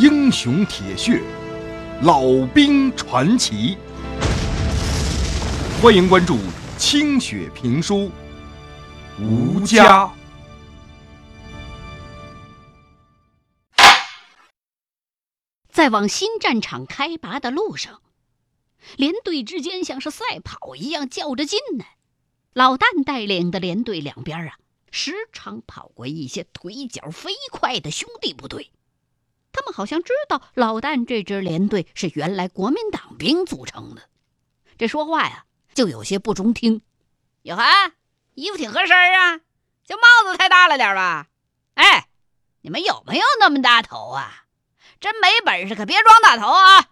英雄铁血，老兵传奇。欢迎关注清雪评书《吴家》。在往新战场开拔的路上，连队之间像是赛跑一样较着劲呢。老旦带领的连队两边啊，时常跑过一些腿脚飞快的兄弟部队。他们好像知道老旦这支连队是原来国民党兵组成的，这说话呀就有些不中听。哟呵，衣服挺合身啊，这帽子太大了点吧？哎，你们有没有那么大头啊？真没本事可别装大头啊！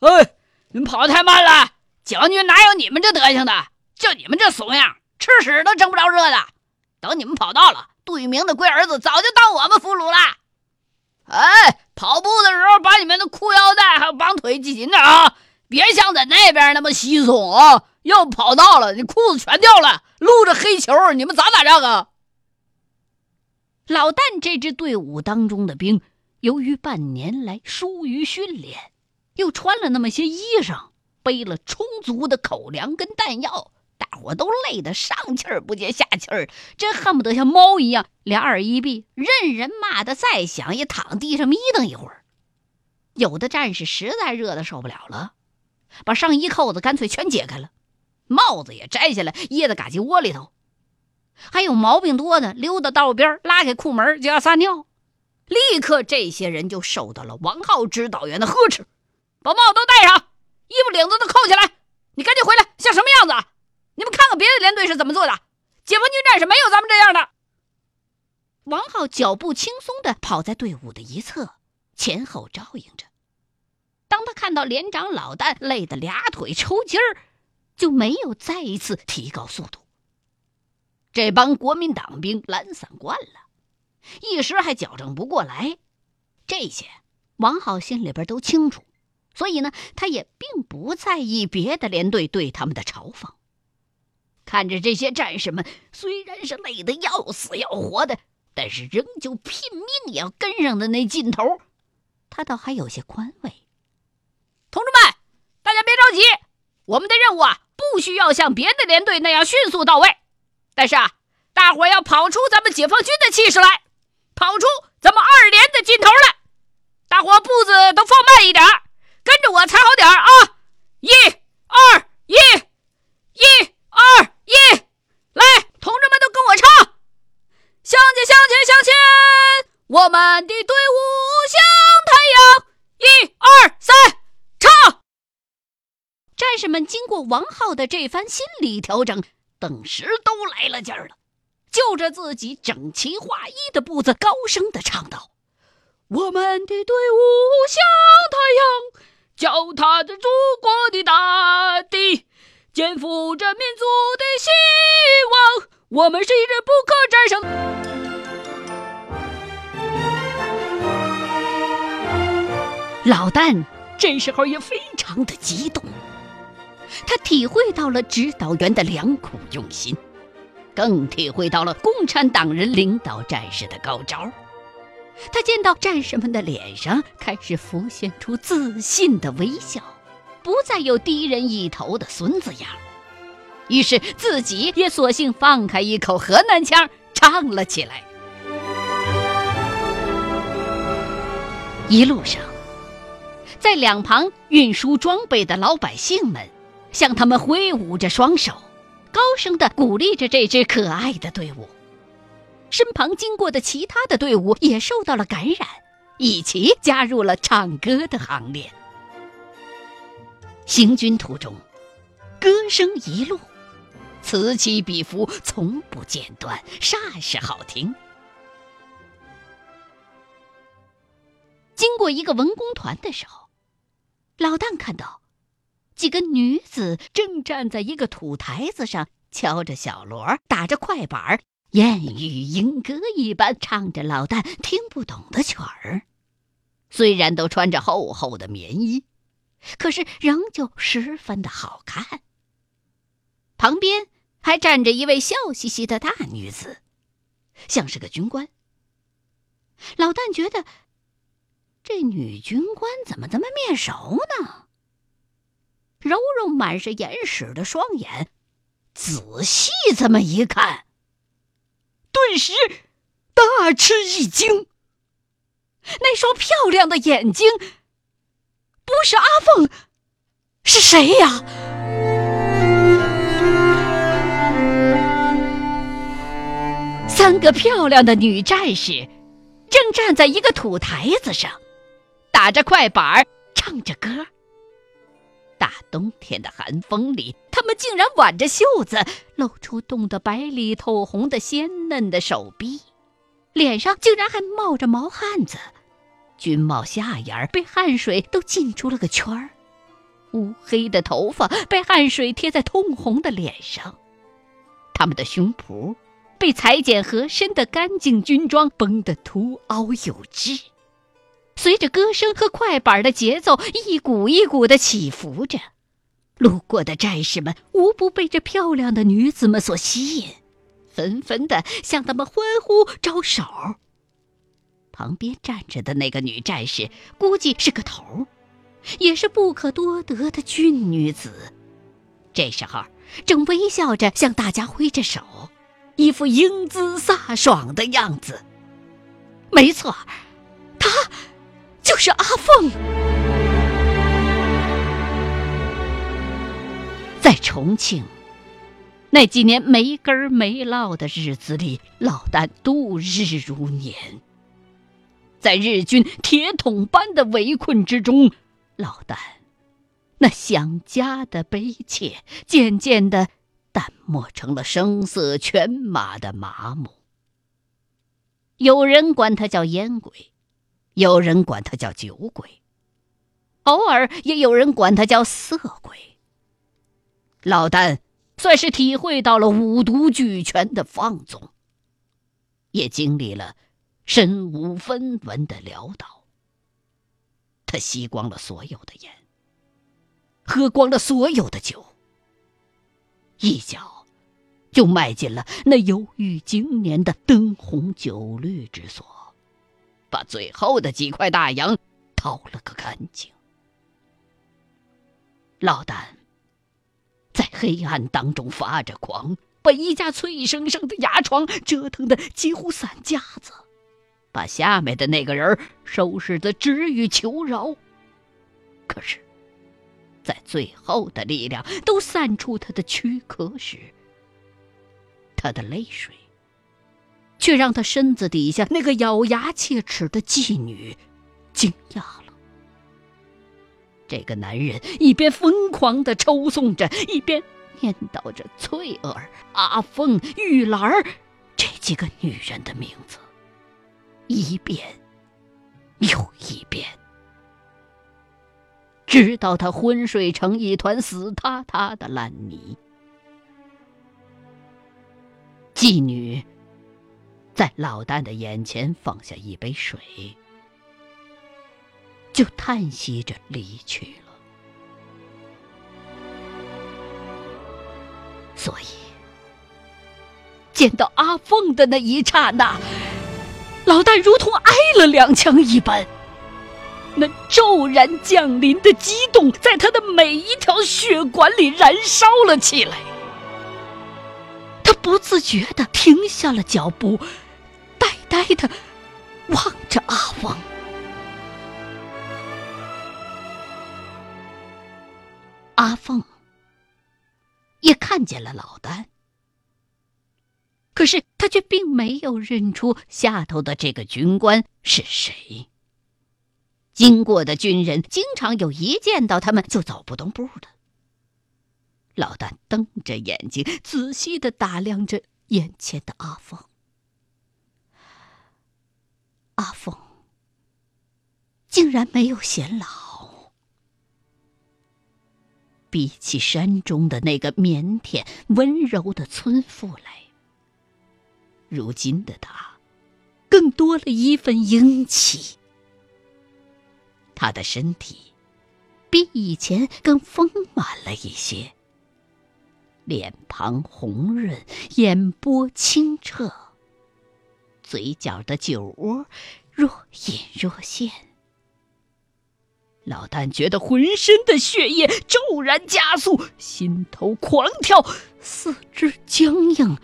哎，你们跑得太慢了，将军哪有你们这德行的？就你们这怂样，吃屎都争不着热的。等你们跑到了，杜聿明的龟儿子早就当我们俘虏了。哎，跑步的时候把你们的裤腰带还有绑腿系紧点啊！别像在那边那么稀松啊！要跑到了，你裤子全掉了，露着黑球，你们咋打仗啊？老旦这支队伍当中的兵，由于半年来疏于训练，又穿了那么些衣裳，背了充足的口粮跟弹药。大伙都累得上气儿不接下气儿，真恨不得像猫一样，俩耳一闭，任人骂得再响，也躺地上眯瞪一会儿。有的战士实在热得受不了了，把上衣扣子干脆全解开了，帽子也摘下来掖在嘎叽窝里头。还有毛病多的，溜到道边拉开裤门就要撒尿。立刻，这些人就受到了王浩指导员的呵斥：“把帽子都戴上，衣服领子都扣起来，你赶紧回来，像什么样子？”你们看看别的连队是怎么做的，解放军战士没有咱们这样的。王浩脚步轻松地跑在队伍的一侧，前后照应着。当他看到连长老旦累得俩腿抽筋儿，就没有再一次提高速度。这帮国民党兵懒散惯了，一时还矫正不过来。这些王浩心里边都清楚，所以呢，他也并不在意别的连队对他们的嘲讽。看着这些战士们，虽然是累得要死要活的，但是仍旧拼命也要跟上的那劲头，他倒还有些宽慰。同志们，大家别着急，我们的任务啊，不需要像别的连队那样迅速到位，但是啊，大伙要跑出咱们解放军的气势来，跑出咱们二连的劲头来。大伙步子都放慢一点，跟着我踩好点啊！一、二、一、一、二。一来，同志们都跟我唱，向前向前向前，我们的队伍像太阳。一二三，唱！战士们经过王浩的这番心理调整，顿时都来了劲儿了，就着自己整齐划一的步子，高声的唱道：“我们的队伍像太阳，脚踏着祖国的大地。”肩负着民族的希望，我们是一支不可战胜。老旦这时候也非常的激动，他体会到了指导员的良苦用心，更体会到了共产党人领导战士的高招。他见到战士们的脸上开始浮现出自信的微笑。不再有低人一头的孙子样，于是自己也索性放开一口河南腔，唱了起来。一路上，在两旁运输装备的老百姓们向他们挥舞着双手，高声的鼓励着这支可爱的队伍。身旁经过的其他的队伍也受到了感染，一起加入了唱歌的行列。行军途中，歌声一路，此起彼伏，从不间断，煞是好听。经过一个文工团的时候，老旦看到几个女子正站在一个土台子上，敲着小锣，打着快板，燕语莺歌一般唱着老旦听不懂的曲儿。虽然都穿着厚厚的棉衣。可是仍旧十分的好看。旁边还站着一位笑嘻嘻的大女子，像是个军官。老旦觉得这女军官怎么这么面熟呢？揉揉满是眼屎的双眼，仔细这么一看，顿时大吃一惊。那双漂亮的眼睛，不是阿凤，是谁呀？三个漂亮的女战士正站在一个土台子上，打着快板唱着歌。大冬天的寒风里，她们竟然挽着袖子，露出冻得白里透红的鲜嫩的手臂，脸上竟然还冒着毛汗子，军帽下沿被汗水都浸出了个圈儿，乌黑的头发被汗水贴在通红的脸上，他们的胸脯。被裁剪合身的干净军装绷得凸凹有致，随着歌声和快板的节奏一股一股的起伏着，路过的战士们无不被这漂亮的女子们所吸引，纷纷的向他们欢呼招手。旁边站着的那个女战士估计是个头，也是不可多得的俊女子，这时候正微笑着向大家挥着手。一副英姿飒爽的样子，没错，她就是阿凤。在重庆那几年没根儿没落的日子里，老旦度日如年。在日军铁桶般的围困之中，老旦那想家的悲切渐渐的。淡漠成了声色犬马的麻木。有人管他叫烟鬼，有人管他叫酒鬼，偶尔也有人管他叫色鬼。老旦算是体会到了五毒俱全的放纵，也经历了身无分文的潦倒。他吸光了所有的烟，喝光了所有的酒。一脚，就迈进了那忧郁经年的灯红酒绿之所，把最后的几块大洋掏了个干净。老旦在黑暗当中发着狂，把一架脆生生的牙床折腾的几乎散架子，把下面的那个人收拾的止于求饶。可是。在最后的力量都散出他的躯壳时，他的泪水却让他身子底下那个咬牙切齿的妓女惊讶了。这个男人一边疯狂的抽送着，一边念叨着翠儿、阿凤、玉兰这几个女人的名字，一遍又一遍。直到他昏睡成一团死塌塌的烂泥。妓女在老旦的眼前放下一杯水，就叹息着离去了。所以，见到阿凤的那一刹那，老旦如同挨了两枪一般。那骤然降临的激动，在他的每一条血管里燃烧了起来。他不自觉的停下了脚步，呆呆的望着阿凤。阿凤也看见了老丹，可是他却并没有认出下头的这个军官是谁。经过的军人经常有一见到他们就走不动步的。老旦瞪着眼睛，仔细的打量着眼前的阿凤。阿凤竟然没有显老，比起山中的那个腼腆温柔的村妇来，如今的他更多了一份英气。他的身体比以前更丰满了一些，脸庞红润，眼波清澈，嘴角的酒窝若隐若现，老旦觉得浑身的血液骤然加速，心头狂跳，四肢僵硬。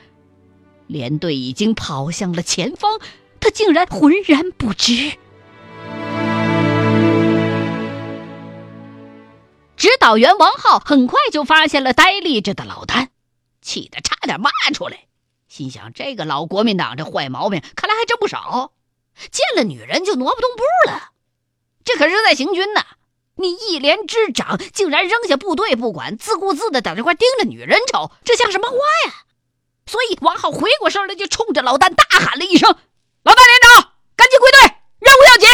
连队已经跑向了前方，他竟然浑然不知。指导员王浩很快就发现了呆立着的老丹，气得差点骂出来，心想：这个老国民党这坏毛病看来还真不少，见了女人就挪不动步了。这可是在行军呢，你一连之长竟然扔下部队不管，自顾自的在这块盯着女人瞅，这像什么话呀？所以王浩回过身来，就冲着老旦大喊了一声：“老旦连长，赶紧归队，任务要紧！”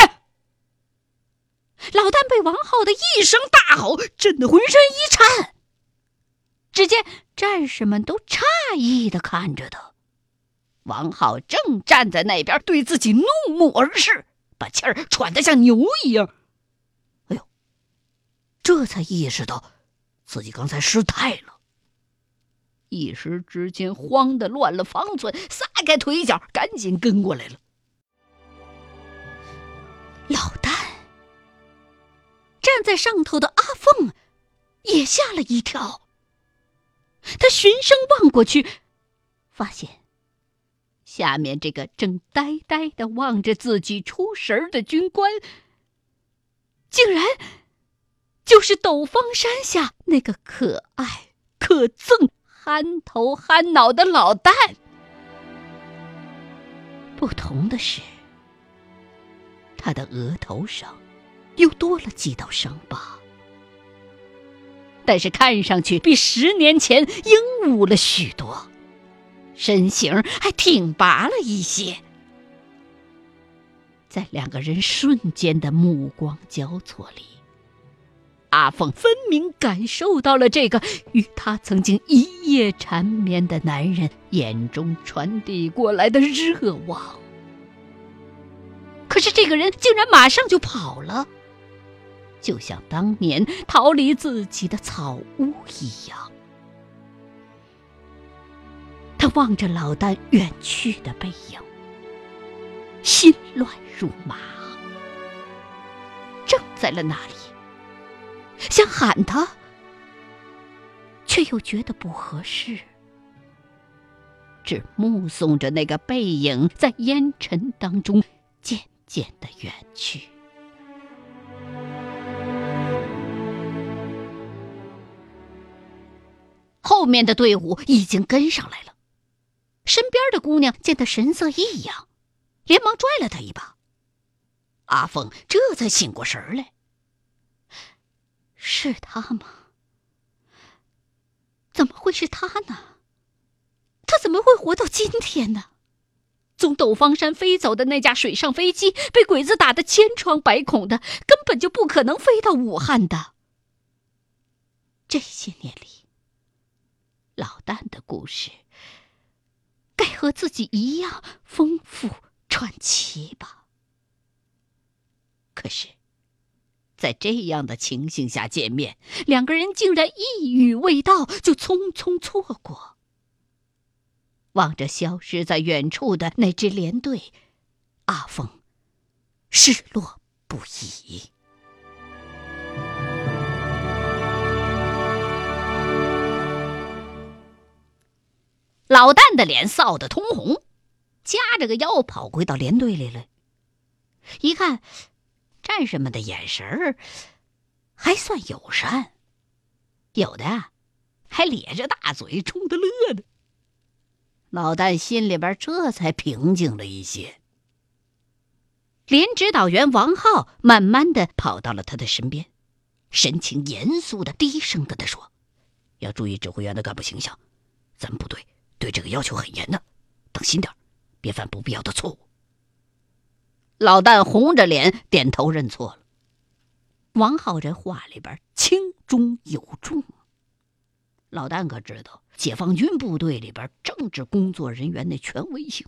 老旦被王浩的一声大吼震得浑身一颤。只见战士们都诧异的看着他，王浩正站在那边对自己怒目而视。把气儿喘得像牛一样，哎呦！这才意识到自己刚才失态了，一时之间慌得乱了方寸，撒开腿脚，赶紧跟过来了。老旦站在上头的阿凤也吓了一跳，他循声望过去，发现。下面这个正呆呆的望着自己出神的军官，竟然就是斗方山下那个可爱、可憎、憨头憨脑的老旦。不同的是，他的额头上又多了几道伤疤，但是看上去比十年前英武了许多。身形还挺拔了一些，在两个人瞬间的目光交错里，阿凤分明感受到了这个与他曾经一夜缠绵的男人眼中传递过来的热望。可是这个人竟然马上就跑了，就像当年逃离自己的草屋一样。他望着老旦远去的背影，心乱如麻，怔在了那里，想喊他，却又觉得不合适，只目送着那个背影在烟尘当中渐渐的远去。后面的队伍已经跟上来了。身边的姑娘见他神色异样，连忙拽了他一把。阿凤这才醒过神来。是他吗？怎么会是他呢？他怎么会活到今天呢？从斗方山飞走的那架水上飞机被鬼子打得千疮百孔的，根本就不可能飞到武汉的。这些年里，老旦的故事。该和自己一样丰富传奇吧。可是，在这样的情形下见面，两个人竟然一语未道就匆匆错过。望着消失在远处的那支连队，阿峰失落不已。老旦的脸臊得通红，夹着个腰跑回到连队里来。一看，战士们的眼神儿还算友善，有的还咧着大嘴冲他乐呢。老旦心里边这才平静了一些。连指导员王浩慢慢的跑到了他的身边，神情严肃的低声跟他说：“要注意指挥员的干部形象，咱们部队。”对这个要求很严的，当心点别犯不必要的错误。老旦红着脸点头认错了。王浩这话里边轻中有重。老旦可知道解放军部队里边政治工作人员的权威性，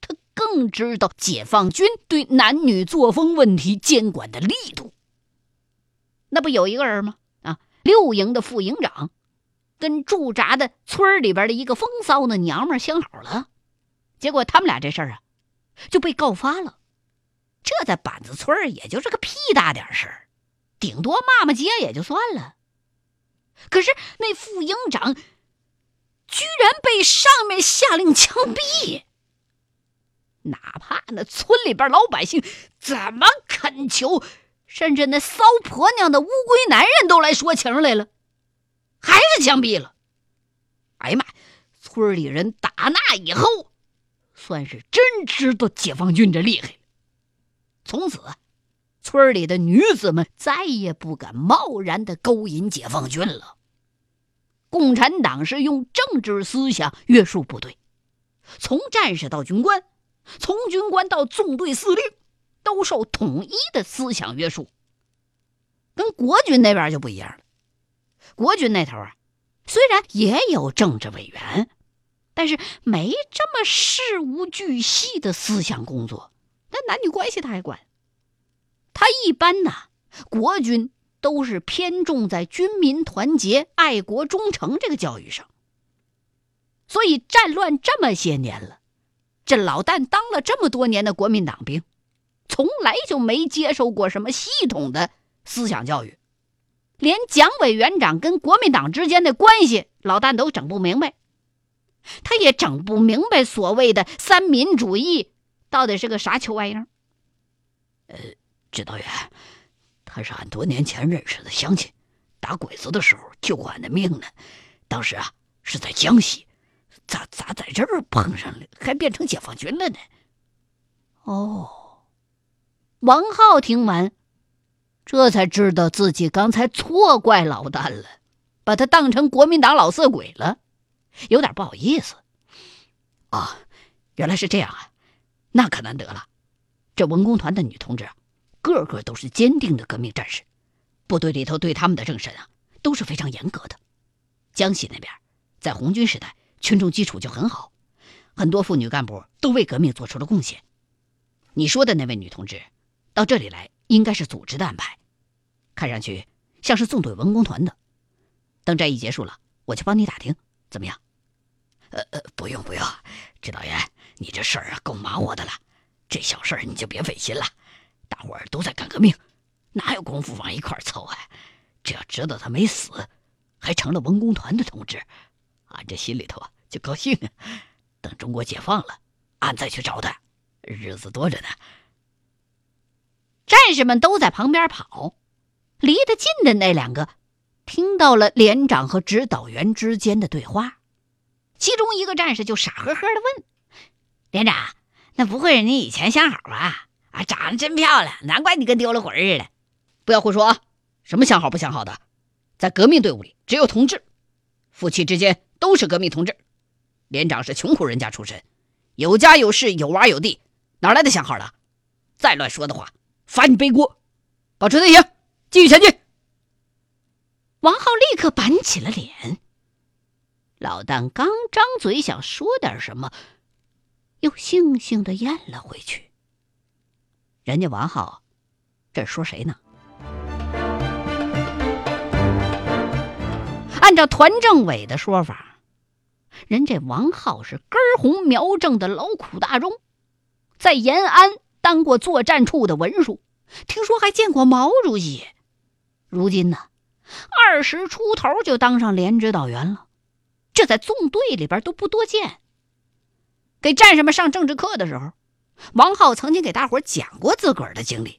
他更知道解放军对男女作风问题监管的力度。那不有一个人吗？啊，六营的副营长。跟驻扎的村里边的一个风骚的娘们相好了，结果他们俩这事儿啊，就被告发了。这在板子村也就是个屁大点事儿，顶多骂骂街也就算了。可是那副营长居然被上面下令枪毙，哪怕那村里边老百姓怎么恳求，甚至那骚婆娘的乌龟男人都来说情来了，还是枪毙了。哎呀妈！村里人打那以后，算是真知道解放军这厉害。从此，村里的女子们再也不敢贸然的勾引解放军了。共产党是用政治思想约束部队，从战士到军官，从军官到纵队司令，都受统一的思想约束。跟国军那边就不一样了。国军那头啊，虽然也有政治委员，但是没这么事无巨细的思想工作。那男女关系他还管。他一般呢，国军。都是偏重在军民团结、爱国忠诚这个教育上，所以战乱这么些年了，这老旦当了这么多年的国民党兵，从来就没接受过什么系统的思想教育，连蒋委员长跟国民党之间的关系，老旦都整不明白，他也整不明白所谓的三民主义到底是个啥球玩意儿。呃，指导员。他是俺多年前认识的乡亲，打鬼子的时候救过俺的命呢。当时啊是在江西，咋咋在这儿碰上了，还变成解放军了呢？哦，王浩听完，这才知道自己刚才错怪老旦了，把他当成国民党老色鬼了，有点不好意思。啊，原来是这样啊，那可难得了。这文工团的女同志。个个都是坚定的革命战士，部队里头对他们的政审啊都是非常严格的。江西那边在红军时代，群众基础就很好，很多妇女干部都为革命做出了贡献。你说的那位女同志到这里来，应该是组织的安排，看上去像是纵队文工团的。等战役结束了，我去帮你打听，怎么样？呃呃，不用不用，指导员，你这事儿啊够忙活的了，这小事儿你就别费心了。大伙儿都在干革命，哪有功夫往一块儿凑啊？只要知道他没死，还成了文工团的同志，俺这心里头啊就高兴。等中国解放了，俺再去找他，日子多着呢。战士们都在旁边跑，离得近的那两个听到了连长和指导员之间的对话，其中一个战士就傻呵呵的问：“连长，那不会是你以前相好吧？”啊，长得真漂亮，难怪你跟丢了魂似的！不要胡说啊！什么相好不相好的，在革命队伍里只有同志，夫妻之间都是革命同志。连长是穷苦人家出身，有家有室有娃有地，哪来的相好的？再乱说的话，罚你背锅！保持队形，继续前进。王浩立刻板起了脸。老旦刚张嘴想说点什么，又悻悻的咽了回去。人家王浩，这说谁呢？按照团政委的说法，人这王浩是根红苗正的劳苦大众，在延安当过作战处的文书，听说还见过毛主席。如今呢，二十出头就当上连指导员了，这在纵队里边都不多见。给战士们上政治课的时候。王浩曾经给大伙讲过自个儿的经历。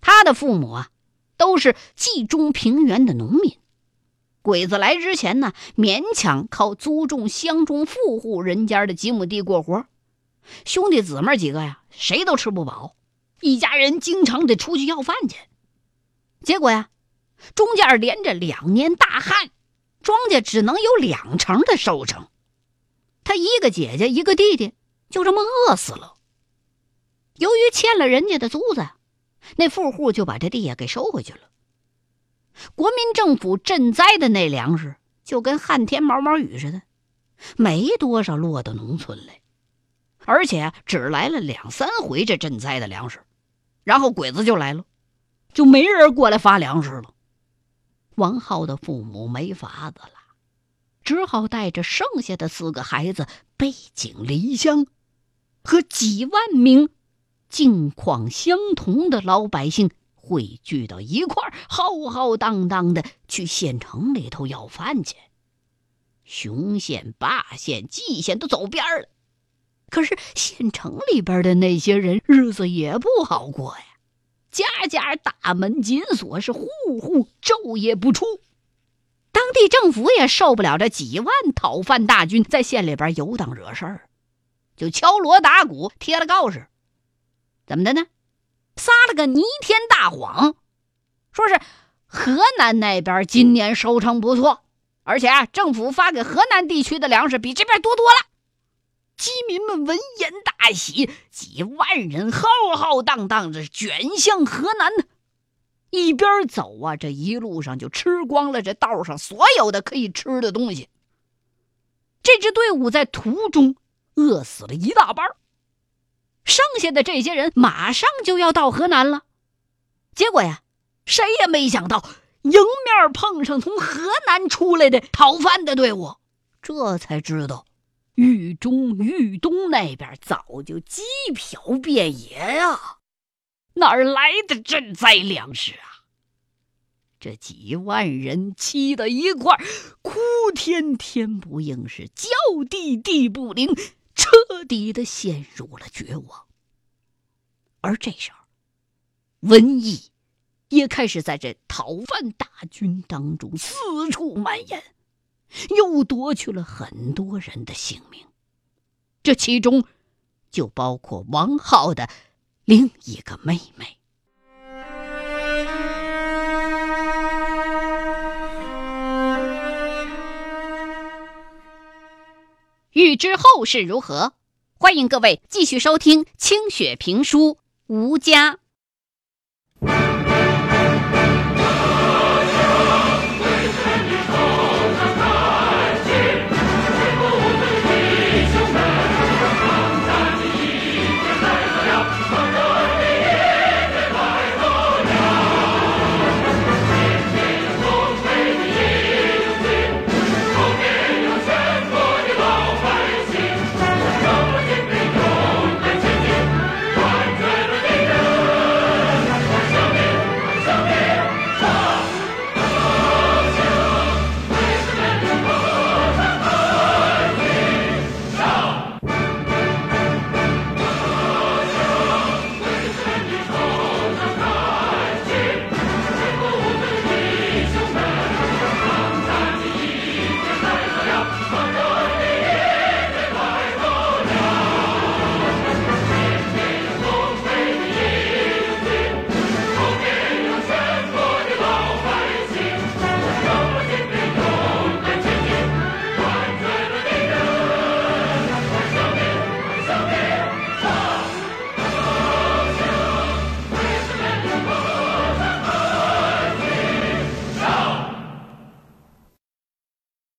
他的父母啊，都是冀中平原的农民。鬼子来之前呢，勉强靠租种乡中富户人家的几亩地过活。兄弟姊妹几个呀，谁都吃不饱，一家人经常得出去要饭去。结果呀，中间连着两年大旱，庄稼只能有两成的收成。他一个姐姐，一个弟弟。就这么饿死了。由于欠了人家的租子，那富户就把这地呀给收回去了。国民政府赈灾的那粮食，就跟旱天毛毛雨似的，没多少落到农村来，而且只来了两三回这赈灾的粮食，然后鬼子就来了，就没人过来发粮食了。王浩的父母没法子了，只好带着剩下的四个孩子背井离乡。和几万名境况相同的老百姓汇聚到一块儿，浩浩荡荡的去县城里头要饭去。雄县、霸县、蓟县都走边了，可是县城里边的那些人日子也不好过呀，家家大门紧锁，是户户昼夜不出。当地政府也受不了这几万讨饭大军在县里边游荡惹事儿，就敲锣打鼓贴了告示，怎么的呢？撒了个弥天大谎，说是河南那边今年收成不错，而且啊，政府发给河南地区的粮食比这边多多了。饥民们闻言大喜，几万人浩浩荡荡的卷向河南。一边走啊，这一路上就吃光了这道上所有的可以吃的东西。这支队伍在途中饿死了一大半。剩下的这些人马上就要到河南了，结果呀，谁也没想到迎面碰上从河南出来的讨饭的队伍，这才知道，豫中、豫东那边早就饥殍遍野呀，哪儿来的赈灾粮食啊？这几万人齐到一块，哭天天不应，是叫地地不灵。彻底的陷入了绝望，而这时候，瘟疫也开始在这讨饭大军当中四处蔓延，又夺去了很多人的性命。这其中，就包括王浩的另一个妹妹。欲知后事如何，欢迎各位继续收听清雪评书《吴家》。